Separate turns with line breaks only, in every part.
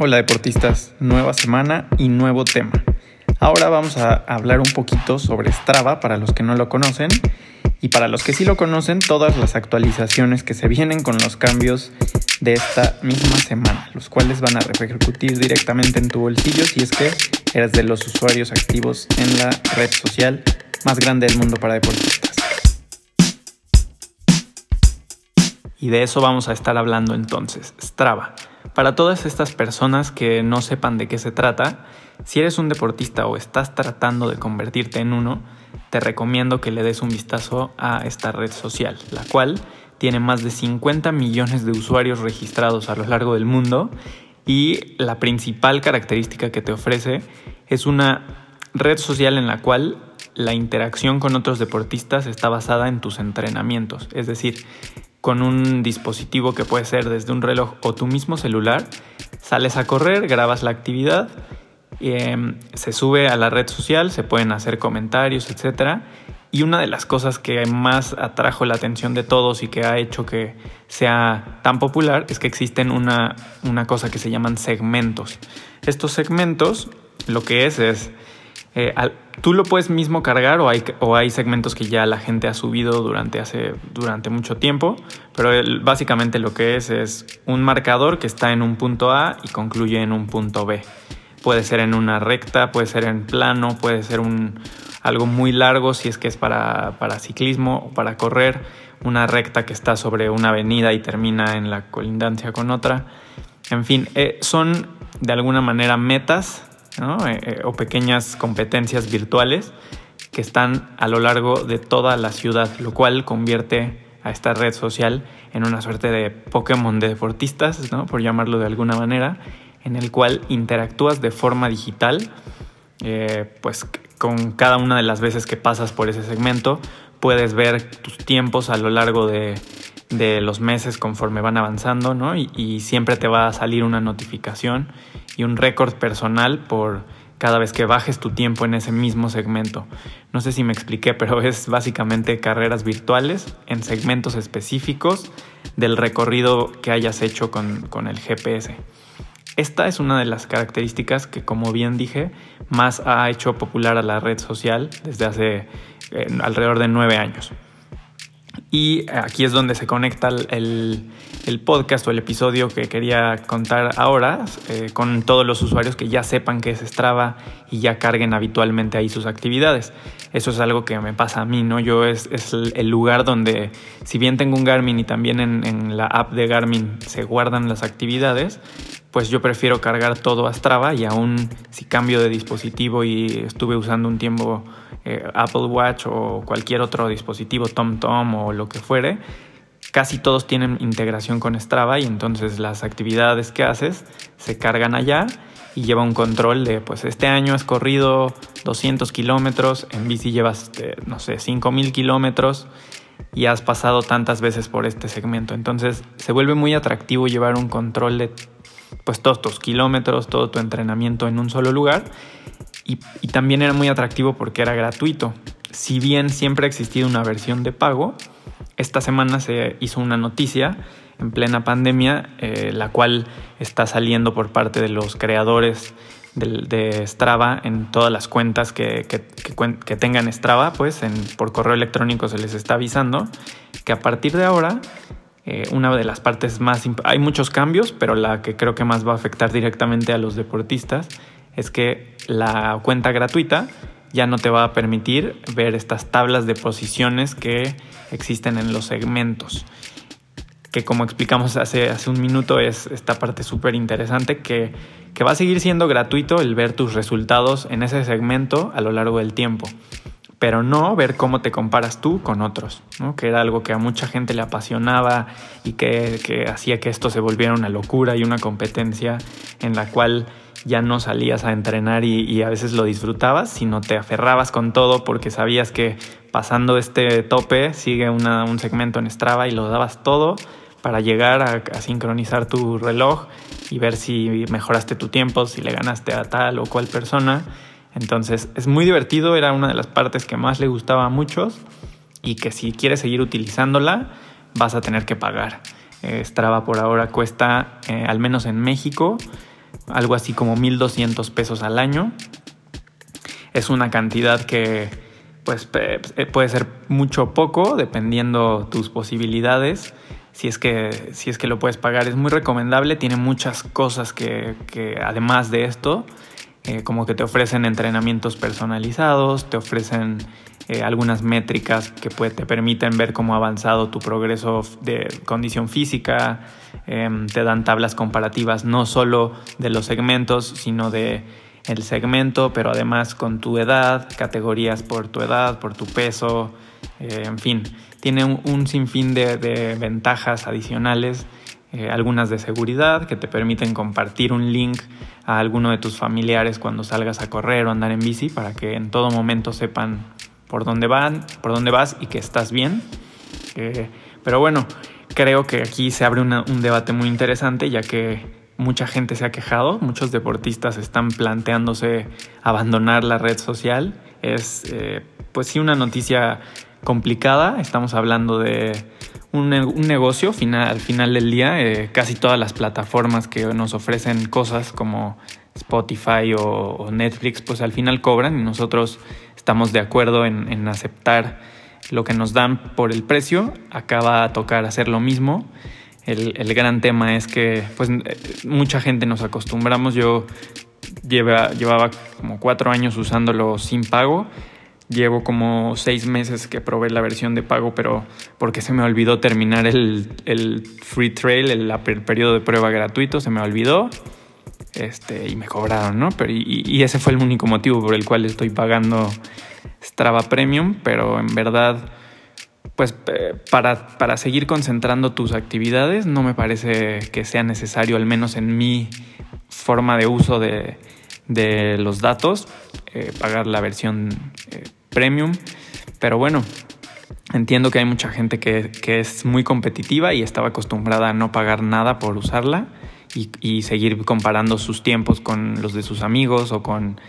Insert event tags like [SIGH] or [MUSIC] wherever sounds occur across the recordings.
Hola deportistas, nueva semana y nuevo tema. Ahora vamos a hablar un poquito sobre Strava para los que no lo conocen y para los que sí lo conocen todas las actualizaciones que se vienen con los cambios de esta misma semana, los cuales van a repercutir directamente en tu bolsillo si es que eres de los usuarios activos en la red social más grande del mundo para deportistas. Y de eso vamos a estar hablando entonces, Strava. Para todas estas personas que no sepan de qué se trata, si eres un deportista o estás tratando de convertirte en uno, te recomiendo que le des un vistazo a esta red social, la cual tiene más de 50 millones de usuarios registrados a lo largo del mundo y la principal característica que te ofrece es una red social en la cual la interacción con otros deportistas está basada en tus entrenamientos, es decir, con un dispositivo que puede ser desde un reloj o tu mismo celular, sales a correr, grabas la actividad, em, se sube a la red social, se pueden hacer comentarios, etc. Y una de las cosas que más atrajo la atención de todos y que ha hecho que sea tan popular es que existen una, una cosa que se llaman segmentos. Estos segmentos lo que es es eh, tú lo puedes mismo cargar o hay, o hay segmentos que ya la gente ha subido durante, hace, durante mucho tiempo, pero básicamente lo que es es un marcador que está en un punto A y concluye en un punto B. Puede ser en una recta, puede ser en plano, puede ser un, algo muy largo si es que es para, ciclismo o para correr, una recta que está sobre una avenida y termina en la colindancia con otra. En fin, eh, son de alguna manera metas eh, eh, o pequeñas competencias virtuales que están a lo largo de toda la ciudad, lo cual convierte a esta red social en una suerte de Pokémon de deportistas, por llamarlo de alguna manera, en el cual interactúas de forma digital, eh, pues con cada una de las veces que pasas por ese segmento, puedes ver tus tiempos a lo largo de, los meses conforme van avanzando, ¿no? y siempre te va a salir una notificación y un récord personal por cada vez que bajes tu tiempo en ese mismo segmento. No sé si me expliqué, pero [LAUGHS] es básicamente carreras virtuales en segmentos específicos del recorrido que hayas hecho con, el GPS. Esta es una de las características que, como bien dije, más ha hecho popular a la red social desde hace eh, alrededor de nueve años. Y aquí es donde se conecta el, podcast o el episodio que quería contar ahora eh, con todos los usuarios que ya sepan que es Strava y ya carguen habitualmente ahí sus actividades. Eso es algo que me pasa a mí, ¿no? Yo es, el lugar donde, si bien tengo un Garmin y también en, la app de Garmin se guardan las actividades, pues yo prefiero cargar todo a Strava y aún si cambio de dispositivo y estuve usando un tiempo eh, Apple Watch o cualquier otro dispositivo TomTom o lo que fuere, casi todos tienen integración con Strava y entonces las actividades que haces se cargan allá y lleva un control de, pues este año has corrido 200 kilómetros, en bici llevas, eh, no sé, 5000 kilómetros y has pasado tantas veces por este segmento. Entonces se vuelve muy atractivo llevar un control de pues todos tus kilómetros, todo tu entrenamiento en un solo lugar y, también era muy atractivo porque era gratuito. Si bien siempre ha existido una versión de pago, esta semana se hizo una noticia en plena pandemia, eh, la cual está saliendo por parte de los creadores de, Strava en todas las cuentas que, tengan Strava, pues por correo electrónico se les está avisando que a partir de ahora eh, una de las partes más... Hay muchos cambios, pero la que creo que más va a afectar directamente a los deportistas es que la cuenta gratuita ya no te va a permitir ver estas tablas de posiciones que existen en los segmentos. Que como explicamos hace, hace un minuto es esta parte súper interesante que, que va a seguir siendo gratuito el ver tus resultados en ese segmento a lo largo del tiempo pero no ver cómo te comparas tú con otros, ¿no? que era algo que a mucha gente le apasionaba y que, que, hacía que esto se volviera una locura y una competencia en la cual ya no salías a entrenar y, a veces lo disfrutabas, sino te aferrabas con todo porque sabías que pasando este tope sigue un segmento en Strava y lo dabas todo para llegar a, sincronizar tu reloj y ver si mejoraste tu tiempo, si le ganaste a tal o cual persona. Entonces es muy divertido, era una de las partes que más le gustaba a muchos y que si quieres seguir utilizándola vas a tener que pagar. Eh, Strava por ahora cuesta, eh, al menos en México, algo así como 1.200 pesos al año. Es una cantidad que pues puede ser mucho o poco dependiendo tus posibilidades. Si es, que, si es que lo puedes pagar es muy recomendable, tiene muchas cosas que, que además de esto, eh, como que te ofrecen entrenamientos personalizados, te ofrecen eh, algunas métricas que te permiten ver cómo ha avanzado tu progreso de condición física, em, te dan tablas comparativas no solo de los segmentos, sino de el segmento, pero además con tu edad, categorías por tu edad, por tu peso, eh, en fin, tiene un, sinfín de, ventajas adicionales, eh, algunas de seguridad que te permiten compartir un link a alguno de tus familiares cuando salgas a correr o andar en bici para que en todo momento sepan por dónde van, por dónde vas y que estás bien. Eh, pero bueno, creo que aquí se abre un debate muy interesante ya que mucha gente se ha quejado, muchos deportistas están planteándose abandonar la red social. Es, eh, pues sí, una noticia complicada. Estamos hablando de un, negocio al final del día. Eh, casi todas las plataformas que nos ofrecen cosas como Spotify o, Netflix, pues al final cobran y nosotros estamos de acuerdo en, aceptar lo que nos dan por el precio. Acaba a tocar hacer lo mismo el, gran tema es que pues mucha gente nos acostumbramos. Yo llevaba como cuatro años usándolo sin pago. Llevo como seis meses que probé la versión de pago, pero porque se me olvidó terminar el, free trail, el, periodo de prueba gratuito, se me olvidó. Este, y me cobraron, ¿no? Pero, y ese fue el único motivo por el cual estoy pagando Strava Premium, pero en verdad pues para, para, seguir concentrando tus actividades no me parece que sea necesario, al menos en mi forma de uso de, los datos, eh, pagar la versión eh, premium. Pero bueno, entiendo que hay mucha gente que, es muy competitiva y estaba acostumbrada a no pagar nada por usarla y, seguir comparando sus tiempos con los de sus amigos o con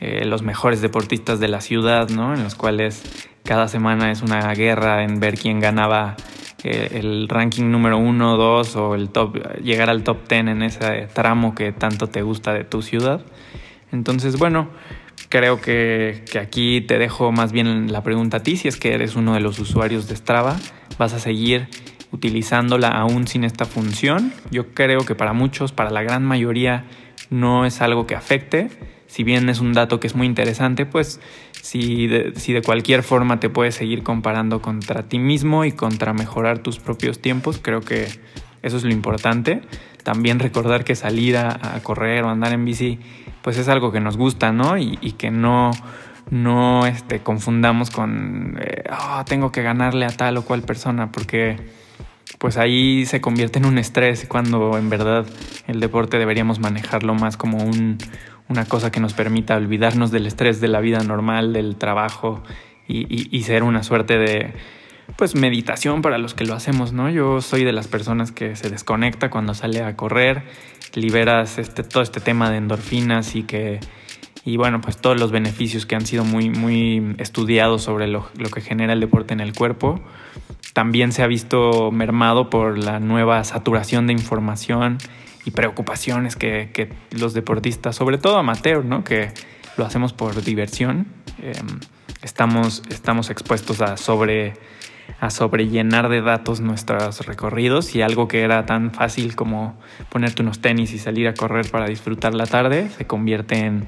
eh, los mejores deportistas de la ciudad, ¿no? En los cuales cada semana es una guerra en ver quién ganaba eh, el ranking número uno, dos o el top, llegar al top ten en ese tramo que tanto te gusta de tu ciudad. Entonces, bueno, creo que, que, aquí te dejo más bien la pregunta a ti, si es que eres uno de los usuarios de Strava, vas a seguir utilizándola aún sin esta función. Yo creo que para muchos, para la gran mayoría, no es algo que afecte. Si bien es un dato que es muy interesante, pues si de, si de cualquier forma te puedes seguir comparando contra ti mismo y contra mejorar tus propios tiempos, creo que eso es lo importante. También recordar que salir a, correr o andar en bici, pues es algo que nos gusta, ¿no? Y, que no, no este, confundamos con, ah, tengo que ganarle a tal o cual persona, porque pues ahí se convierte en un estrés cuando en verdad el deporte deberíamos manejarlo más como un, una cosa que nos permita olvidarnos del estrés de la vida normal, del trabajo y, ser una suerte de pues meditación para los que lo hacemos, ¿no? Yo soy de las personas que se desconecta cuando sale a correr, liberas este, todo este tema de endorfinas y que y bueno, pues todos los beneficios que han sido muy, muy estudiados sobre lo, lo, que genera el deporte en el cuerpo. También se ha visto mermado por la nueva saturación de información y preocupaciones que, los deportistas, sobre todo amateur, ¿no? que lo hacemos por diversión, em, estamos, estamos expuestos a sobre a sobrellenar de datos nuestros recorridos y algo que era tan fácil como ponerte unos tenis y salir a correr para disfrutar la tarde se convierte en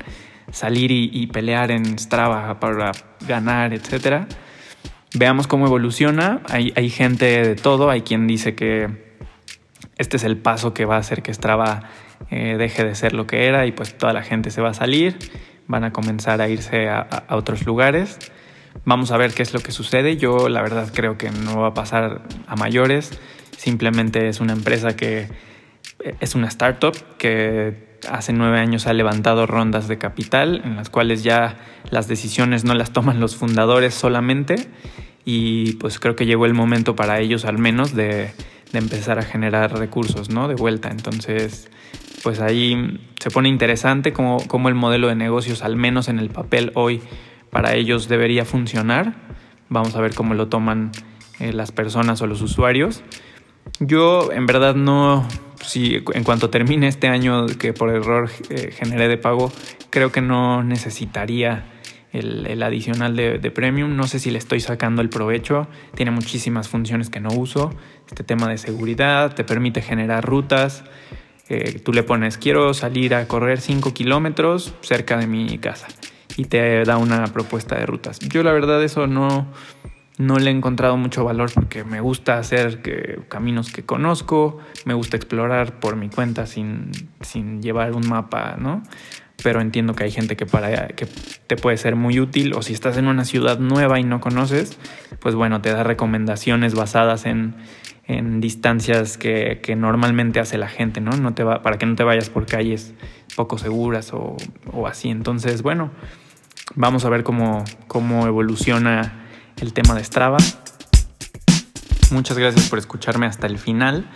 salir y, pelear en Strava para ganar, etc. Veamos cómo evoluciona. Hay, hay gente de todo. Hay quien dice que este es el paso que va a hacer que Strava eh, deje de ser lo que era y pues toda la gente se va a salir, van a comenzar a irse a, otros lugares. Vamos a ver qué es lo que sucede. Yo la verdad creo que no va a pasar a mayores. Simplemente es una empresa que eh, es una startup que hace nueve años ha levantado rondas de capital en las cuales ya las decisiones no las toman los fundadores solamente y pues creo que llegó el momento para ellos al menos de empezar a generar recursos, ¿no? De vuelta. Entonces, pues ahí se pone interesante cómo, cómo el modelo de negocios, al menos en el papel hoy, para ellos debería funcionar. Vamos a ver cómo lo toman eh, las personas o los usuarios. Yo en verdad no si en cuanto termine este año que por error eh, generé de pago, creo que no necesitaría el, adicional de, premium. No sé si le estoy sacando el provecho. Tiene muchísimas funciones que no uso. Este tema de seguridad te permite generar rutas. Eh, tú le pones, quiero salir a correr 5 kilómetros cerca de mi casa y te da una propuesta de rutas. Yo la verdad eso no, no le he encontrado mucho valor porque me gusta hacer que, caminos que conozco, me gusta explorar por mi cuenta sin, sin llevar un mapa, ¿no? pero entiendo que hay gente que para que te puede ser muy útil o si estás en una ciudad nueva y no conoces, pues bueno, te da recomendaciones basadas en, en distancias que, que, normalmente hace la gente, ¿no? no te va, para que no te vayas por calles poco seguras o, o así. Entonces, bueno, vamos a ver cómo, cómo evoluciona el tema de Strava. Muchas gracias por escucharme hasta el final.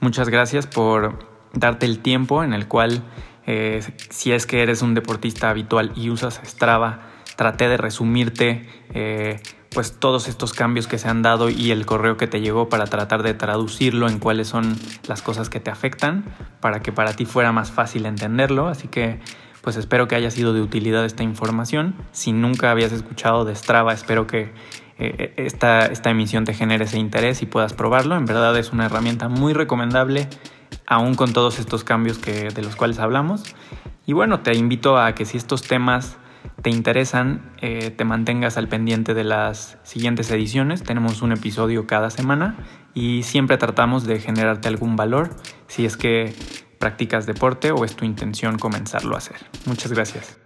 Muchas gracias por darte el tiempo en el cual eh, si es que eres un deportista habitual y usas Strava, traté de resumirte eh, pues todos estos cambios que se han dado y el correo que te llegó para tratar de traducirlo en cuáles son las cosas que te afectan para que para ti fuera más fácil entenderlo. Así que pues espero que haya sido de utilidad esta información. Si nunca habías escuchado de Strava, espero que eh, esta, esta emisión te genere ese interés y puedas probarlo. En verdad es una herramienta muy recomendable aún con todos estos cambios que, de los cuales hablamos. Y bueno, te invito a que si estos temas te interesan, eh, te mantengas al pendiente de las siguientes ediciones. Tenemos un episodio cada semana y siempre tratamos de generarte algún valor si es que practicas deporte o es tu intención comenzarlo a hacer. Muchas gracias.